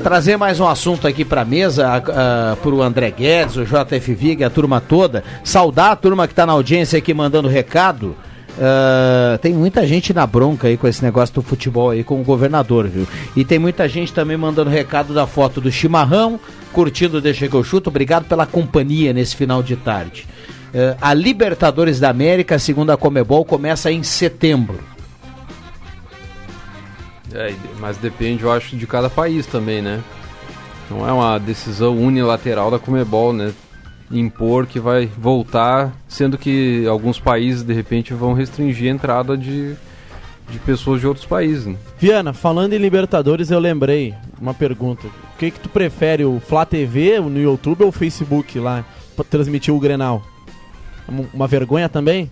A: Trazer mais um assunto aqui para mesa uh, para o André Guedes, o JF Vig, a turma toda. Saudar a turma que está na audiência aqui mandando recado. Uh, tem muita gente na bronca aí com esse negócio do futebol aí com o governador, viu? E tem muita gente também mandando recado da foto do chimarrão, curtindo Deixa que eu chuto. Obrigado pela companhia nesse final de tarde. Uh, a Libertadores da América, segundo a Comebol, começa em setembro.
E: É, mas depende, eu acho, de cada país também, né? Não é uma decisão unilateral da Comebol, né? Impor que vai voltar, sendo que alguns países de repente vão restringir a entrada de, de pessoas de outros países. Né?
H: Viana, falando em Libertadores, eu lembrei uma pergunta. O que que tu prefere, o Flá TV no YouTube ou o Facebook lá para transmitir o Grenal? Uma vergonha também?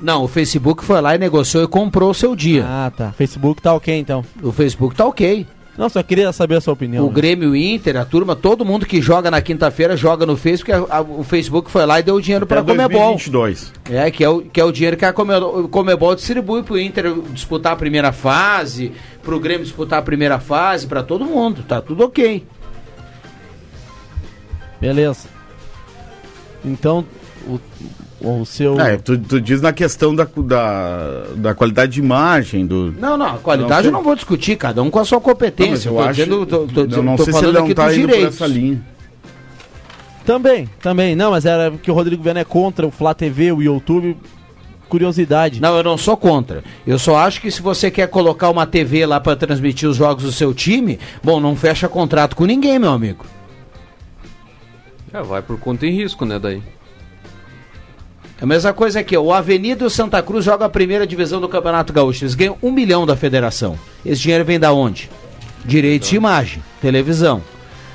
A: Não, o Facebook foi lá e negociou e comprou o seu dia.
H: Ah, tá. Facebook tá ok então.
A: O Facebook tá ok.
H: Não, só queria saber a sua opinião.
A: O né? Grêmio Inter, a turma, todo mundo que joga na quinta-feira joga no Facebook. A, a, o Facebook foi lá e deu o dinheiro para a Comebol.
F: 2022.
A: É, que é, o, que é o dinheiro que a Comebol, Comebol distribui para o Inter disputar a primeira fase, para o Grêmio disputar a primeira fase, para todo mundo. Tá tudo ok.
H: Beleza. Então, o, o seu.
F: É, tu, tu diz na questão da, da, da qualidade de imagem do.
A: Não, não, a qualidade não, eu não vou discutir, cada um com a sua competência.
F: Não, eu, acho, dizendo, tô, tô, eu não tô sei se ele não tá indo direitos. por essa linha.
H: Também, também. Não, mas era que o Rodrigo Viana é contra o Flá TV, o YouTube. Curiosidade.
A: Não, eu não sou contra. Eu só acho que se você quer colocar uma TV lá para transmitir os jogos do seu time, bom, não fecha contrato com ninguém, meu amigo.
E: É, vai por conta em risco, né, daí.
A: É a mesma coisa aqui, o Avenida e o Santa Cruz jogam a primeira divisão do Campeonato Gaúcho. Eles ganham um milhão da federação. Esse dinheiro vem da onde? Direitos de imagem, televisão.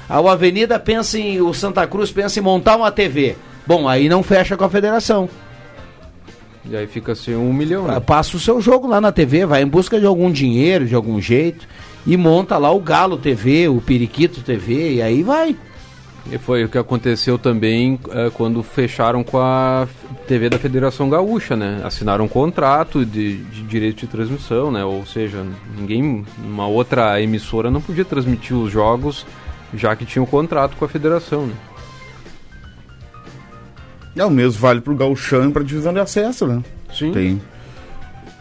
A: A o Avenida pensa em. O Santa Cruz pensa em montar uma TV. Bom, aí não fecha com a federação.
E: E aí fica assim um milhão. Né?
A: Passa o seu jogo lá na TV, vai em busca de algum dinheiro, de algum jeito, e monta lá o Galo TV, o Periquito TV, e aí vai.
E: E foi o que aconteceu também é, quando fecharam com a TV da Federação Gaúcha, né? Assinaram um contrato de, de direito de transmissão, né? Ou seja, ninguém, uma outra emissora não podia transmitir os jogos já que tinha um contrato com a federação, né?
F: É, o mesmo vale para o Gauchão e para a divisão de acesso, né?
E: Sim.
F: Tem.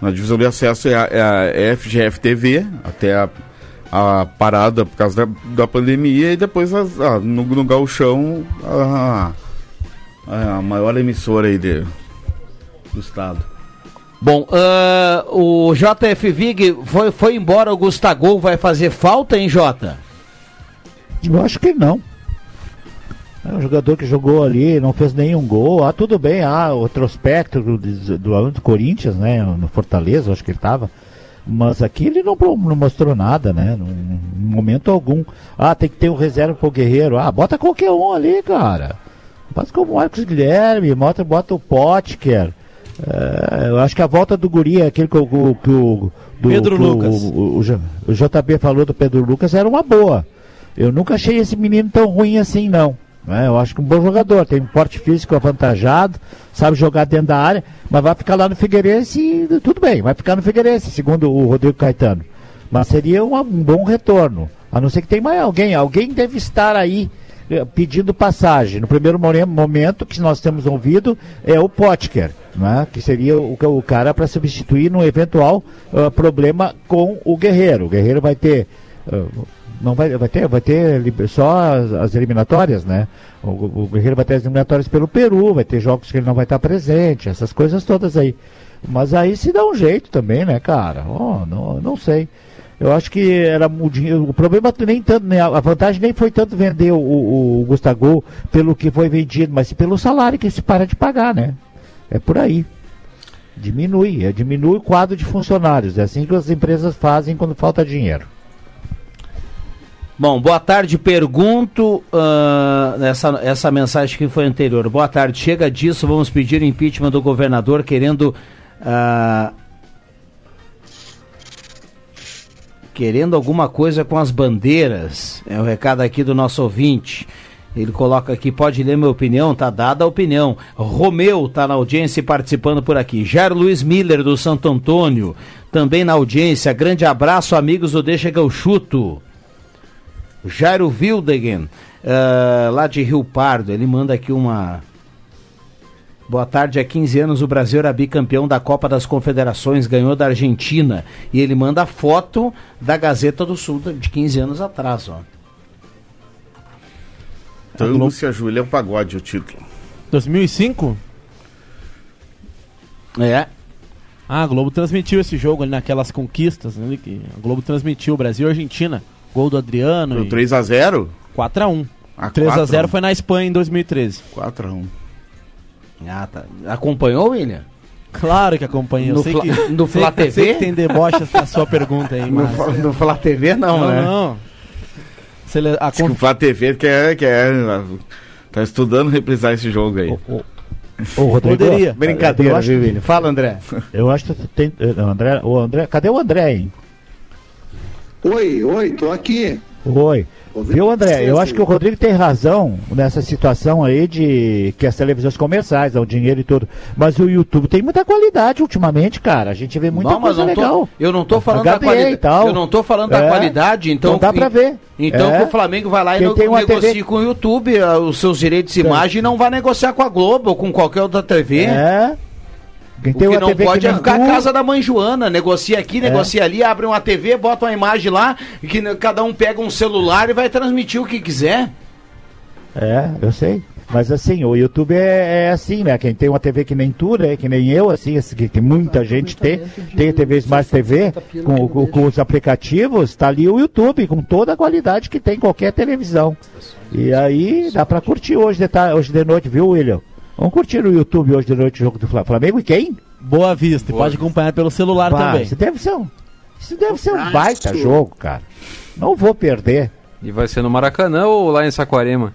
F: Na divisão de acesso é a, é a FGF TV, até a a parada por causa da, da pandemia e depois ah, no, no Galchão a, a, maior emissora aí de, do estado.
A: Bom, uh, o JF Vig foi, foi embora, o Gustavo vai fazer falta, hein, Jota?
G: Eu acho que não. É um jogador que jogou ali, não fez nenhum gol. Ah, tudo bem, ah, o retrospecto do, do, do, do Corinthians, né? No Fortaleza, acho que ele estava mas aqui ele não, não mostrou nada, né? Em momento algum. Ah, tem que ter um reserva pro Guerreiro. Ah, bota qualquer um ali, cara. Bota como o Marcos Guilherme, bota, bota o Potker. É, eu acho que a volta do Guri, aquele que, o, que o do,
H: Pedro
G: que
H: Lucas.
G: O, o, o, JB falou do Pedro Lucas, era uma boa. Eu nunca achei esse menino tão ruim assim, não. É, eu acho que um bom jogador, tem um porte físico avantajado, sabe jogar dentro da área, mas vai ficar lá no Figueirense e tudo bem, vai ficar no Figueirense, segundo o Rodrigo Caetano. Mas seria um, um bom retorno. A não ser que tenha mais alguém. Alguém deve estar aí eh, pedindo passagem. No primeiro momento que nós temos ouvido é o Potker, né? que seria o, o cara para substituir num eventual uh, problema com o Guerreiro. O Guerreiro vai ter. Uh, não vai, vai ter, vai ter só as, as eliminatórias, né? O, o, Guerreiro vai ter as eliminatórias pelo Peru, vai ter jogos que ele não vai estar presente, essas coisas todas aí. Mas aí se dá um jeito também, né, cara? Oh, não, não sei. Eu acho que era o dinheiro. O problema nem tanto, né, a vantagem nem foi tanto vender o, o, o Gustavo pelo que foi vendido, mas pelo salário que se para de pagar, né? É por aí. Diminui, é, diminui o quadro de funcionários. É assim que as empresas fazem quando falta dinheiro.
A: Bom, boa tarde. Pergunto uh, essa, essa mensagem que foi anterior. Boa tarde. Chega disso, vamos pedir impeachment do governador querendo. Uh, querendo alguma coisa com as bandeiras. É o recado aqui do nosso ouvinte. Ele coloca aqui, pode ler minha opinião, tá dada a opinião. Romeu tá na audiência e participando por aqui. Jair Luiz Miller do Santo Antônio, também na audiência. Grande abraço, amigos do Deixa que eu chuto. Jairo Wildegen, uh, lá de Rio Pardo, ele manda aqui uma. Boa tarde, há 15 anos o Brasil era bicampeão da Copa das Confederações, ganhou da Argentina. E ele manda foto da Gazeta do Sul de 15 anos atrás, ó.
F: Tango se ajoelha é o pagode, o título.
H: 2005?
A: É.
H: Ah, a Globo transmitiu esse jogo ali naquelas conquistas, né, que a Globo transmitiu Brasil e Argentina. Gol do Adriano.
F: Foi 3x0?
H: 4x1. Ah, 3x0 foi na Espanha em 2013.
F: 4x1.
A: Ah, tá. Acompanhou, William?
H: Claro que acompanhei.
A: No, Fla,
H: que,
A: no Flá TV?
H: Sei que tem deboches na sua pergunta aí,
A: mas... No, no Flá TV não,
H: não
A: né?
H: Não,
F: Sele... A conf... o Flá TV quer, quer, tá estudando reprisar esse jogo aí.
G: O, o, o Rodrigo,
A: Poderia. Brincadeira, viu, William? Fala, André.
G: Eu acho que tem... André, o André... Cadê o André, hein?
I: Oi, oi, tô aqui.
G: Oi. Viu, André? Eu acho que o Rodrigo tem razão nessa situação aí de que as televisões comerciais dão dinheiro e tudo. Mas o YouTube tem muita qualidade ultimamente, cara. A gente vê muita
A: não,
G: coisa legal.
A: Tô, eu não tô falando da qualidade. Eu não tô falando é, da qualidade, então.
G: Não dá pra ver.
A: Então é. o Flamengo vai lá e no, negocia TV... com o YouTube os seus direitos de imagem e não vai negociar com a Globo ou com qualquer outra TV.
G: É.
A: Quem tem o que não TV pode é ficar a casa da mãe Joana, negocia aqui, é. negocia ali, abre uma TV, bota uma imagem lá, e que cada um pega um celular e vai transmitir o que quiser.
G: É, eu sei. Mas assim, o YouTube é, é, assim, né? Quem tem uma TV que nem tu, né? Que nem eu, assim, que, que muita gente tem, tem TV Smart TV com, com, com, os aplicativos, tá ali o YouTube, com toda a qualidade que tem qualquer televisão. E aí dá pra curtir hoje de, tarde, hoje de noite, viu, William? Vamos curtir no YouTube hoje de noite o jogo do Flamengo e quem?
H: Boa Vista. Boa. Pode acompanhar pelo celular bah, também.
G: Isso deve ser um, isso deve ser um baita jogo, cara. Não vou perder.
E: E vai ser no Maracanã ou lá em Saquarema?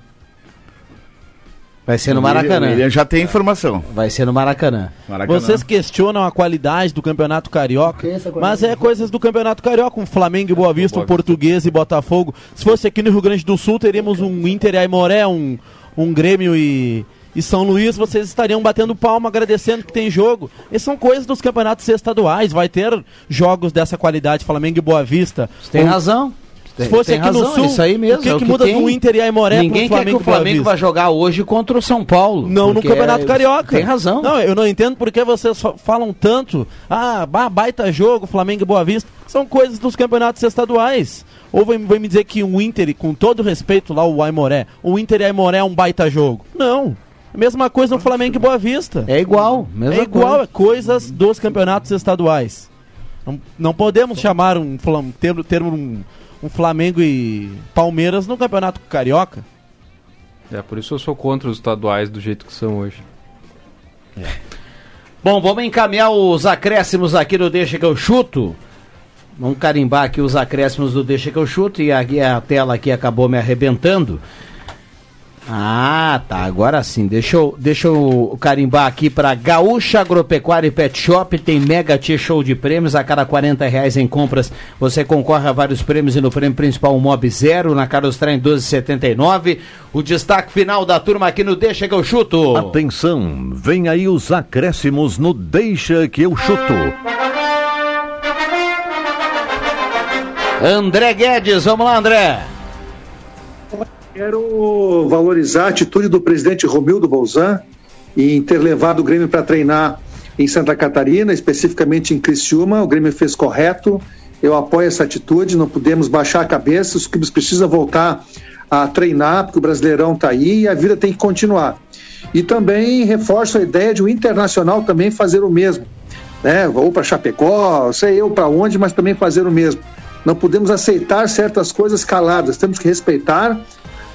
A: Vai ser no Maracanã.
F: Ele já tem informação.
A: Vai ser no Maracanã.
H: Maracanã. Vocês questionam a qualidade do Campeonato Carioca, mas é coisas do Campeonato Carioca, um Flamengo e Boa Vista, um Português e Botafogo. Se fosse aqui no Rio Grande do Sul, teríamos um Inter e Aimoré, um, um Grêmio e e São Luís, vocês estariam batendo palma, agradecendo que tem jogo. E são coisas dos campeonatos estaduais. Vai ter jogos dessa qualidade, Flamengo e Boa Vista.
A: Você tem Ou... razão.
H: Se fosse aqui razão, no Sul,
A: isso aí mesmo,
H: o que,
A: é
H: que, que muda tem. do Inter e Aimoré
A: Ninguém quer que o Flamengo vai jogar hoje contra o São Paulo.
H: Não no Campeonato é... Carioca.
A: Tem razão.
H: Não, eu não entendo porque vocês falam tanto. Ah, baita jogo, Flamengo e Boa Vista. São coisas dos campeonatos estaduais. Ou vai, vai me dizer que o Inter, com todo respeito lá, o Aimoré, o Inter e Aimoré é um baita jogo. Não. Mesma coisa no Flamengo e Boa Vista.
A: É igual.
H: é igual, coisa. é coisas dos campeonatos estaduais. Não, não podemos chamar um termo, termo um, um Flamengo e Palmeiras no campeonato carioca.
E: É, por isso eu sou contra os estaduais do jeito que são hoje.
A: É. Bom, vamos encaminhar os acréscimos aqui do Deixa que eu chuto. Vamos carimbar aqui os acréscimos do Deixa que eu chuto e aqui a tela aqui acabou me arrebentando. Ah, tá. Agora sim. Deixa eu, deixa eu carimbar aqui para Gaúcha Agropecuária e Pet Shop. Tem mega T-Show de prêmios. A cada 40 reais em compras você concorre a vários prêmios e no prêmio principal o Mob Zero. Na Carlos Trem 1279. O destaque final da turma aqui no Deixa que eu chuto.
B: Atenção, vem aí os acréscimos no Deixa que eu chuto.
A: André Guedes, vamos lá, André.
I: Quero valorizar a atitude do presidente Romildo Bolzan em ter levado o Grêmio para treinar em Santa Catarina, especificamente em Criciúma. O Grêmio fez correto. Eu apoio essa atitude. Não podemos baixar a cabeça. Os clubes precisam voltar a treinar, porque o Brasileirão está aí e a vida tem que continuar. E também reforço a ideia de o Internacional também fazer o mesmo. Né? Ou para Chapecó, sei eu para onde, mas também fazer o mesmo. Não podemos aceitar certas coisas caladas, temos que respeitar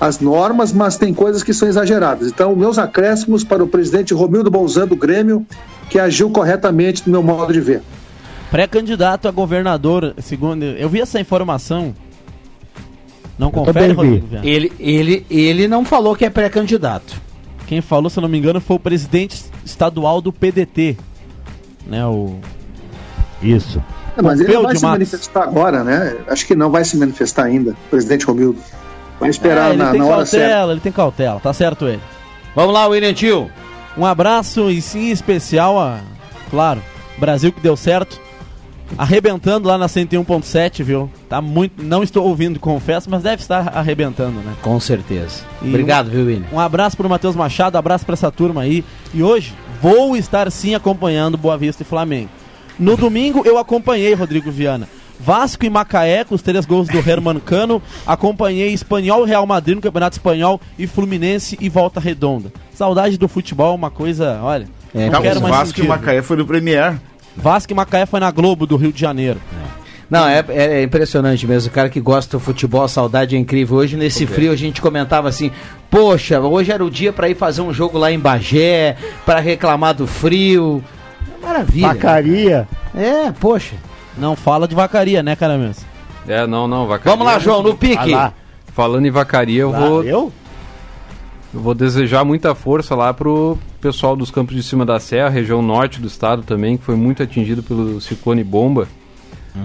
I: as normas, mas tem coisas que são exageradas. Então, meus acréscimos para o presidente Romildo Bolzan do Grêmio, que agiu corretamente no meu modo de ver.
H: Pré-candidato a governador, segundo. Eu vi essa informação. Não confere. Rodrigo Viana?
A: Ele, ele, ele não falou que é pré-candidato.
H: Quem falou, se eu não me engano, foi o presidente estadual do PDT. Né, o...
G: Isso.
I: É, mas ele
H: Pompeu
I: não vai se
H: Matos.
I: manifestar agora, né? Acho que não vai se manifestar ainda, presidente Romildo. Vai esperar
H: É, ele
I: na,
H: tem
I: na hora
H: cautela,
I: certa.
H: ele tem cautela, tá certo ele.
A: Vamos lá, William Tio.
H: Um abraço e sim especial a, claro, Brasil que deu certo. Arrebentando lá na 101.7, viu? Tá muito. Não estou ouvindo, confesso, mas deve estar arrebentando, né?
A: Com certeza.
H: E
A: Obrigado,
H: um,
A: viu, William?
H: Um abraço pro Matheus Machado, abraço pra essa turma aí. E hoje vou estar sim acompanhando Boa Vista e Flamengo. No domingo eu acompanhei Rodrigo Viana. Vasco e Macaé, com os três gols do Herman Cano. Acompanhei Espanhol e Real Madrid no Campeonato Espanhol e Fluminense e Volta Redonda. Saudade do futebol, uma coisa, olha.
F: É,
H: não quero
F: o
H: mais
F: Vasco e
H: sentir.
F: Macaé foi no Premier.
H: Vasco e Macaé foi na Globo do Rio de Janeiro.
A: Não, é, é impressionante mesmo. O cara que gosta do futebol, a saudade é incrível. Hoje, nesse frio, a gente comentava assim: Poxa, hoje era o dia pra ir fazer um jogo lá em Bagé, pra reclamar do frio. Maravilha.
G: Vacaria.
A: É, poxa.
H: Não fala de vacaria, né, cara mesmo?
E: É, não, não, vacaria.
A: Vamos lá, João, no pique.
E: Lá. Falando em vacaria, eu
G: Lá,
E: vou.
G: eu?
E: Eu vou desejar muita força lá pro pessoal dos campos de cima da serra, região norte do estado também, que foi muito atingido pelo ciclone bomba.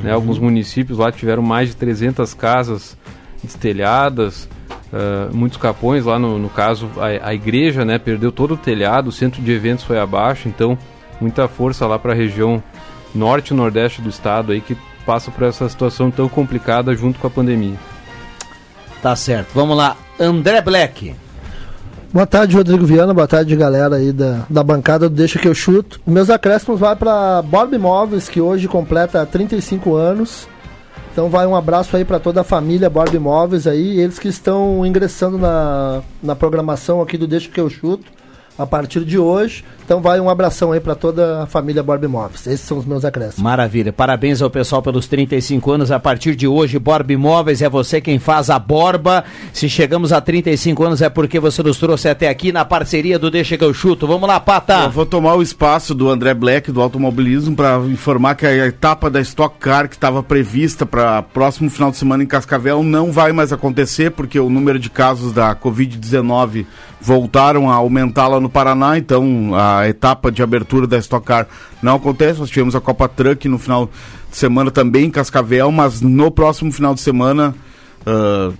E: Né, alguns municípios lá tiveram mais de 300 casas destelhadas, ah, muitos capões lá no, no caso a, a igreja né, perdeu todo o telhado, o centro de eventos foi abaixo, então muita força lá para a região norte e nordeste do estado aí que passa por essa situação tão complicada junto com a pandemia.
A: Tá certo. Vamos lá. André Black.
O: Boa tarde, Rodrigo Viana. Boa tarde, galera aí da, da bancada do Deixa Que Eu Chuto. Meus acréscimos vai para Borb Imóveis, que hoje completa 35 anos. Então vai um abraço aí para toda a família Borb Imóveis aí, eles que estão ingressando na, na programação aqui do Deixa Que Eu Chuto a partir de hoje. Então vai um abração aí para toda a família Borb Imóveis. Esses são os meus acréscimos.
A: Maravilha. Parabéns ao pessoal pelos 35 anos. A partir de hoje, Borba Imóveis é você quem faz a borba. Se chegamos a 35 anos é porque você nos trouxe até aqui na parceria do Deixa que eu chuto. Vamos lá, Pata.
F: Eu vou tomar o espaço do André Black do automobilismo para informar que a etapa da Stock Car que estava prevista para próximo final de semana em Cascavel não vai mais acontecer porque o número de casos da Covid-19 voltaram a aumentar lá no Paraná, então a etapa de abertura da Stock Car não acontece. Nós tivemos a Copa Truck no final de semana também em Cascavel, mas no próximo final de semana ah,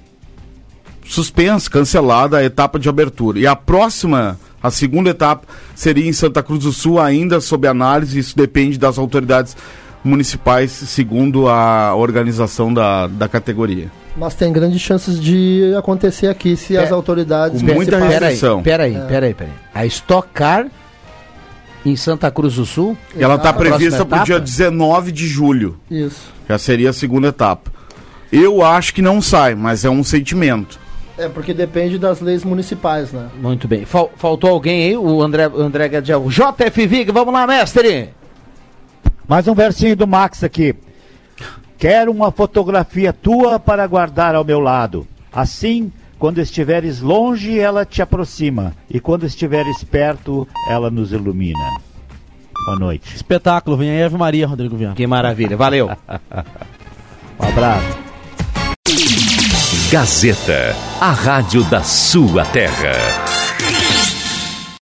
F: suspensa, cancelada a etapa de abertura. E a próxima, a segunda etapa, seria em Santa Cruz do Sul, ainda sob análise. Isso depende das autoridades municipais, segundo a organização da, da categoria.
O: Mas tem grandes chances de acontecer aqui se as autoridades.
F: com muita restrição.
A: Peraí,
O: É.
A: peraí, peraí. A Stock Car em Santa Cruz do Sul.
F: Ela está prevista para o dia
A: etapa?
F: 19 de julho.
O: Isso.
F: Já seria a segunda etapa. Eu acho que não sai, mas é um sentimento.
O: É, porque depende das leis municipais, né?
A: Muito bem. Fal- faltou alguém aí? O André, André Gadiel. O JF Vig, vamos lá, mestre.
G: Mais um versinho do Max aqui. Quero uma fotografia tua para guardar ao meu lado. Assim, quando estiveres longe, ela te aproxima. E quando estiveres perto, ela nos ilumina. Boa noite.
H: Espetáculo, vem aí Ave Maria, Rodrigo Viana.
A: Que maravilha, valeu.
G: Um abraço.
B: Gazeta, a rádio da sua terra.